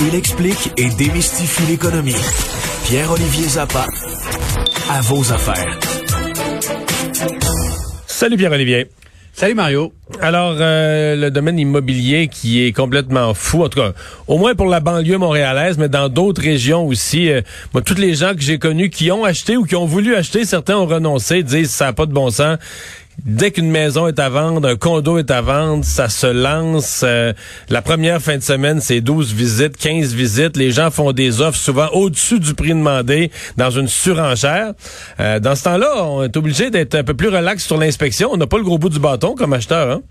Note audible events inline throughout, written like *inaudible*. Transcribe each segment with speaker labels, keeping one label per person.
Speaker 1: Il explique et démystifie l'économie. Pierre-Olivier Zappa, à vos affaires.
Speaker 2: Salut Pierre-Olivier.
Speaker 3: Salut Mario.
Speaker 2: Alors, euh, le domaine immobilier qui est complètement fou, en tout cas, au moins pour la banlieue montréalaise, mais dans d'autres régions aussi. euh, moi, tous les gens que j'ai connus qui ont acheté ou qui ont voulu acheter, certains ont renoncé, disent ça n'a pas de bon sens. Dès qu'une maison est à vendre, un condo est à vendre, ça se lance. euh, la première fin de semaine, c'est 12 visites, 15 visites. Les gens font des offres souvent au-dessus du prix demandé dans une surenchère. Euh, dans ce temps-là, on est obligé d'être un peu plus relax sur l'inspection. On n'a pas le gros bout du bâton comme acheteur. Hein?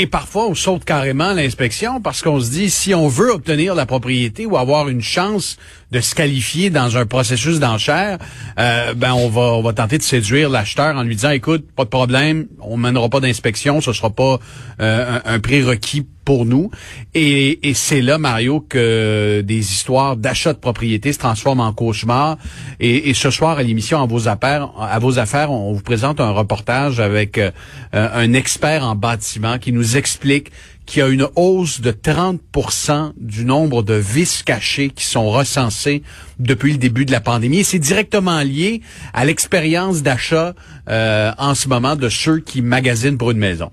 Speaker 3: Et parfois, on saute carrément l'inspection parce qu'on se dit, si on veut obtenir la propriété ou avoir une chance de se qualifier dans un processus d'enchère, euh, ben on va on va tenter de séduire l'acheteur en lui disant, écoute, pas de problème, on mènera pas d'inspection, ce sera pas euh, un, un prérequis pour nous. Et, c'est là, Mario, que des histoires d'achat de propriété se transforment en cauchemar. Et, ce soir, à l'émission à vos affaires, on vous présente un reportage avec euh, un expert en bâtiment qui nous explique qu'il y a une hausse de 30% du nombre de vices cachés qui sont recensés depuis le début de la pandémie. C'est directement lié à l'expérience d'achat euh, en ce moment de ceux qui magasinent pour une maison.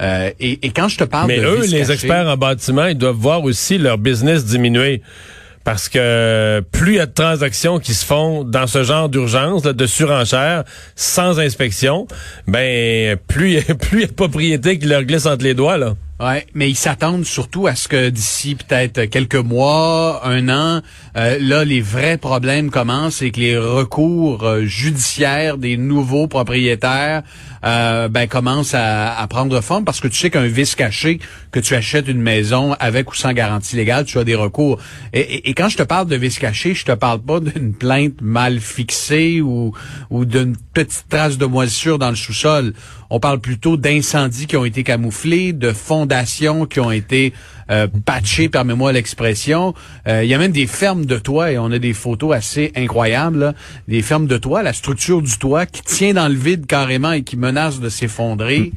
Speaker 3: Euh, et, et quand je te parle
Speaker 2: Mais
Speaker 3: de
Speaker 2: eux, les experts en bâtiment, ils doivent voir aussi leur business diminuer. Parce que plus il y a de transactions qui se font dans ce genre d'urgence, de surenchère, sans inspection, ben plus il y a- *laughs* plus il y a de propriétés qui leur glissent entre les doigts. là.
Speaker 3: Ouais, mais ils s'attendent surtout à ce que d'ici peut-être quelques mois, un an, euh, là les vrais problèmes commencent et que les recours euh, judiciaires des nouveaux propriétaires euh, ben commencent à, prendre forme parce que tu sais qu'un vice caché que tu achètes une maison avec ou sans garantie légale, tu as des recours. Et, et- quand je te parle de vice caché, je te parle pas d'une plainte mal fixée ou ou d'une petite trace de moisissure dans le sous-sol. On parle plutôt d'incendies qui ont été camouflés, de fondations qui ont été euh, patchées, permets-moi l'expression. Euh, Il y a même des fermes de toit, et on a des photos assez incroyables, là. des fermes de toit, la structure du toit qui tient dans le vide carrément et qui menace de s'effondrer.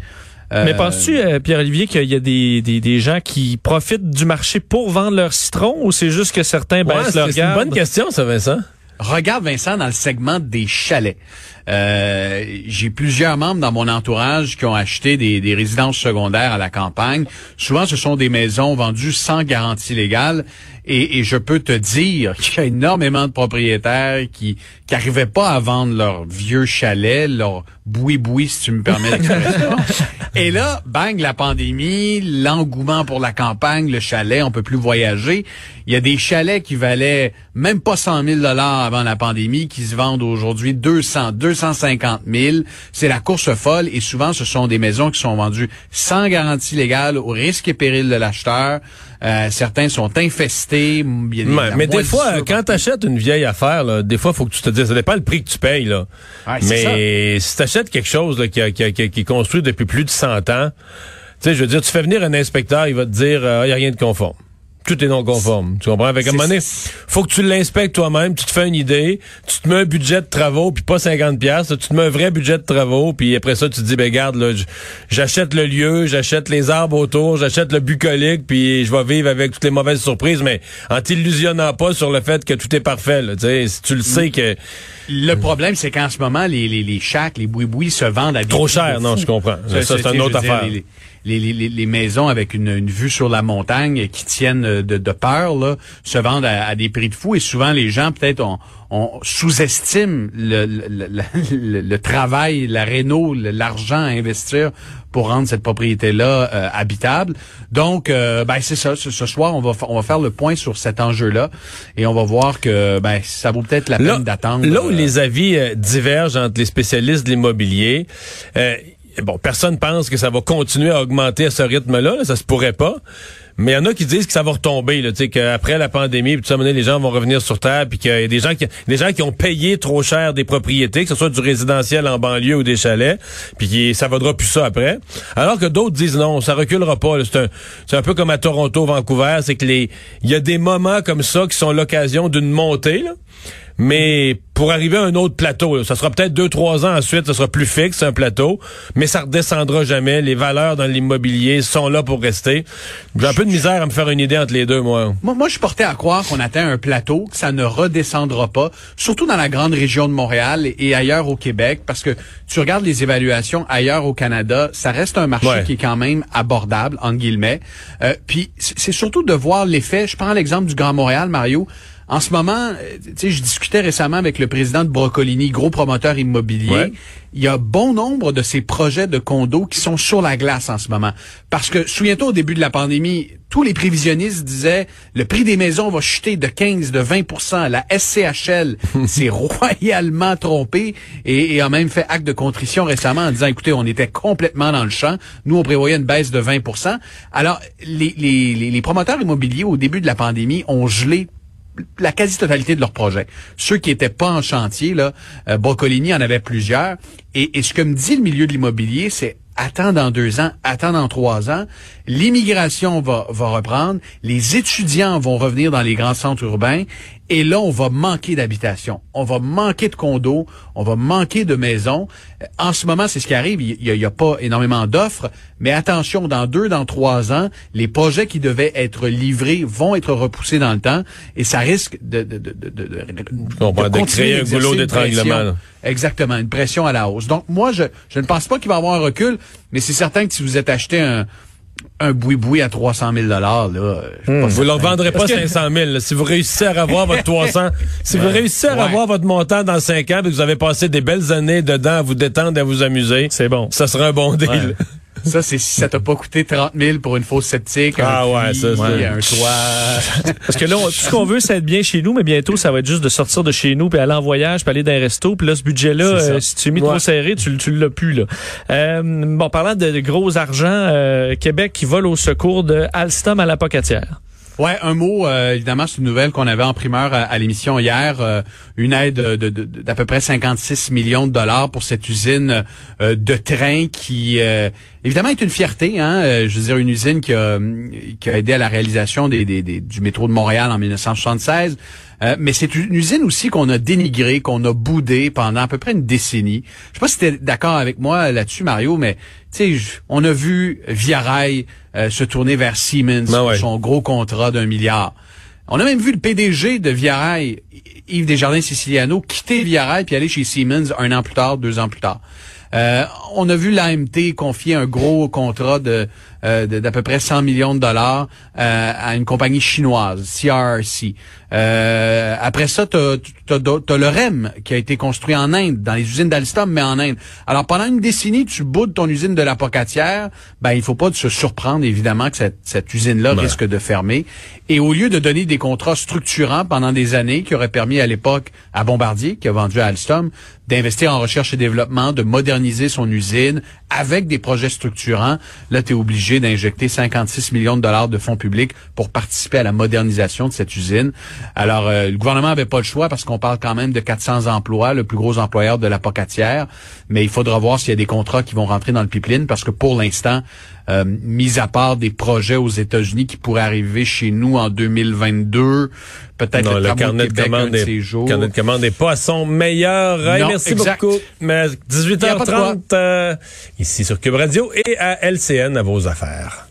Speaker 3: Euh,
Speaker 4: Mais penses-tu, euh, Pierre-Olivier, qu'il y a des, des, des gens qui profitent du marché pour vendre leur citron ou c'est juste que certains
Speaker 2: Ouais,
Speaker 4: baissent leur
Speaker 2: c'est une
Speaker 4: garde?
Speaker 2: bonne question, ça, Vincent.
Speaker 3: Regarde Vincent dans le segment des chalets. Euh, J'ai plusieurs membres dans mon entourage qui ont acheté des, des résidences secondaires à la campagne. Souvent, ce sont des maisons vendues sans garantie légale. Et, et je peux te dire *laughs* qu'il y a énormément de propriétaires qui qui arrivaient pas à vendre leur vieux chalet, leur boui-boui, si tu me permets *laughs* l'expression. et là, bang, la pandémie, l'engouement pour la campagne, le chalet, on peut plus voyager. Il y a des chalets qui valaient même pas 100 000 dollars avant la pandémie, qui se vendent aujourd'hui 200, 250 000. C'est la course folle et souvent ce sont des maisons qui sont vendues sans garantie légale, au risque et péril de l'acheteur. Euh, certains sont infestés. Il y a des-
Speaker 2: Ouais,
Speaker 3: la
Speaker 2: mais des fois, quand tu achètes une vieille affaire, là, des fois, faut que tu te dises, ça dépend le prix que tu payes. Là.
Speaker 3: Ouais,
Speaker 2: mais si tu achètes quelque chose là, qui, a- qui, a- qui a- qui est construit depuis plus de 100 ans, tu sais, je veux dire, tu fais venir un inspecteur, il va te dire, il n'y a rien de conforme. Tout est non conforme. Tu comprends? Avec un moment donné, faut que tu l'inspectes toi-même, tu te fais une idée, tu te mets un budget de travaux, puis pas 50 pièces, tu te mets un vrai budget de travaux, puis après ça, tu te dis, ben garde, là, j'achète le lieu, j'achète les arbres autour, j'achète le bucolique, puis je vais vivre avec toutes les mauvaises surprises, mais en t'illusionnant pas sur le fait que tout est parfait. Là, tu sais, si tu le sais que
Speaker 3: Le problème, c'est qu'en ce moment, les, les, les shacks, les boui-boui se vendent à des
Speaker 2: Trop cher, non,
Speaker 3: fou.
Speaker 2: je comprends. Ça, c'est une autre
Speaker 3: dire,
Speaker 2: affaire.
Speaker 3: Les, les, les, les- maisons avec une, une vue sur la montagne qui tiennent euh, de, de peur là, se vendent à, à des prix de fou et souvent les gens peut-être on, on sous-estiment le, le, le, le- travail, la réno, l'argent à investir pour rendre cette propriété-là euh, habitable. Donc, euh, ben c'est ça. Ce, ce soir, on va on va faire le point sur cet enjeu-là et on va voir que ben ça vaut peut-être la peine d'attendre.
Speaker 2: là où
Speaker 3: euh,
Speaker 2: les avis euh, divergent entre les spécialistes de l'immobilier, euh, bon, personne pense que ça va continuer à augmenter à ce rythme-là, là, ça se pourrait pas. Mais il y en a qui disent que ça va retomber, là, tu sais, qu'après la pandémie, puis tout ça, les gens vont revenir sur terre, puis qu'il y a des gens qui, des gens qui ont payé trop cher des propriétés, que ce soit du résidentiel en banlieue ou des chalets, puis qui, ça vaudra plus ça après. Alors que d'autres disent non, ça reculera pas. C'est un, c'est un peu comme à Toronto, Vancouver, c'est que les, il y a des moments comme ça qui sont l'occasion d'une montée. Mais pour arriver à un autre plateau, ça sera peut-être deux, trois ans ensuite, ça sera plus fixe, un plateau, mais ça redescendra jamais. Les valeurs dans l'immobilier sont là pour rester. J'ai un peu de misère à me faire une idée entre les deux, moi.
Speaker 3: Moi, moi je suis porté à croire qu'on atteint un plateau, que ça ne redescendra pas, surtout dans la grande région de Montréal et ailleurs au Québec, parce que tu regardes les évaluations ailleurs au Canada, ça reste un marché
Speaker 2: Ouais.
Speaker 3: qui est quand même abordable, entre guillemets. Euh, puis c'est surtout de voir l'effet. Je prends l'exemple du Grand Montréal, Mario. En ce moment, euh, tu sais, je discutais récemment avec le président de Brocolini, gros promoteur immobilier.
Speaker 2: Ouais.
Speaker 3: Il y a bon nombre de ces projets de condos qui sont sur la glace en ce moment. Parce que, souviens-toi, au début de la pandémie, tous les prévisionnistes disaient le prix des maisons va chuter de 15, de 20% La SCHL *laughs* s'est royalement trompée et, et a même fait acte de contrition récemment en disant, écoutez, on était complètement dans le champ. Nous, on prévoyait une baisse de 20% Alors, les, les, les, les promoteurs immobiliers, au début de la pandémie, ont gelé la quasi-totalité de leurs projets. Ceux qui étaient pas en chantier, là, euh, en avait plusieurs. Et, et ce que me dit le milieu de l'immobilier, c'est attends dans deux ans, attends dans trois ans. L'immigration va, va reprendre, les étudiants vont revenir dans les grands centres urbains, et là, on va manquer d'habitation, on va manquer de condos, on va manquer de maisons. En ce moment, c'est ce qui arrive, il y a, il y a pas énormément d'offres, mais attention, dans deux, dans trois ans, les projets qui devaient être livrés vont être repoussés dans le temps, et ça risque de, de, de, de, de, de
Speaker 2: créer un goulot d'étranglement.
Speaker 3: Exactement, une pression à la hausse. Donc moi, je, je ne pense pas qu'il va y avoir un recul, mais c'est certain que si vous êtes acheté un, un boui-boui à 300 000 là, pas
Speaker 2: Vous ne le vendrez
Speaker 3: que-
Speaker 2: pas 500 000. là. Si vous réussissez à revoir votre 300, si vous réussissez à
Speaker 3: Ouais.
Speaker 2: revoir votre montant dans 5 ans et que vous avez passé des belles années dedans à vous détendre, à vous amuser,
Speaker 4: C'est bon.
Speaker 2: ça sera un bon deal.
Speaker 3: Ça, c'est si ça t'a pas coûté 30 000 pour une fausse sceptique,
Speaker 2: Ah
Speaker 3: un
Speaker 2: ouais,
Speaker 3: puits,
Speaker 2: ça, c'est-
Speaker 3: un toit.
Speaker 4: Parce que là, on- tout ce qu'on veut, c'est être bien chez nous, mais bientôt, ça va être juste de sortir de chez nous, puis aller en voyage, puis aller dans un resto. Puis là, ce budget-là, euh, si tu es mis
Speaker 2: Ouais.
Speaker 4: trop serré, tu, tu l'as plus. Là. Euh, bon, parlant de, de gros argent, euh, Québec qui vole au secours de Alstom à la Pocatière.
Speaker 3: Ouais, un mot, euh, évidemment, c'est une nouvelle qu'on avait en primeur à, à l'émission hier. euh, une aide de- de- de- d'à peu près 56 millions de dollars pour cette usine euh, de train qui, euh, évidemment, est une fierté. Hein, euh, je veux dire, une usine qui a, aidé à la réalisation des- du métro de Montréal en 1976. Euh, mais c'est une usine aussi qu'on a dénigrée, qu'on a boudée pendant à peu près une décennie. Je sais pas si tu es d'accord avec moi là-dessus, Mario, mais tu sais, on a vu Via Rail euh, se tourner vers Siemens
Speaker 2: Ben ouais.
Speaker 3: son gros contrat d'un milliard. On a même vu le PDG de Via Rail, Yves Desjardins Siciliano, quitter Via Rail puis aller chez Siemens un an plus tard, deux ans plus tard. Euh, on a vu l'AMT confier un gros contrat de de- d'à peu près 100 millions de dollars euh, à une compagnie chinoise, CRRC. Euh, après ça, tu as, le REM qui a été construit en Inde, dans les usines d'Alstom, mais en Inde. Alors pendant une décennie, tu boudes ton usine de la Pocatière, ben il faut pas se surprendre évidemment que cette, cette usine-là risque de fermer. Et au lieu de donner des contrats structurants pendant des années, qui auraient permis à l'époque à Bombardier, qui a vendu à Alstom, d'investir en recherche et développement, de moderniser son usine avec des projets structurants, là, tu es obligé d'injecter 56 millions de dollars de fonds publics pour participer à la modernisation de cette usine. Alors, euh, le gouvernement avait pas le choix parce qu'on parle quand même de 400 emplois, le plus gros employeur de la Pocatière, mais il faudra voir s'il y a des contrats qui vont rentrer dans le pipeline parce que pour l'instant, euh, mis à part des projets aux États-Unis qui pourraient arriver chez nous en 2022, peut-être le,
Speaker 2: le carnet de, commande
Speaker 3: de
Speaker 2: est,
Speaker 3: ces jours.
Speaker 2: carnet de commande est pas à son meilleur. Hey,
Speaker 3: Non,
Speaker 2: merci
Speaker 3: exact.
Speaker 2: beaucoup. Mais
Speaker 3: Y a pas de quoi.
Speaker 2: 18h30 euh, ici sur Cube Radio et à LCN à vos affaires.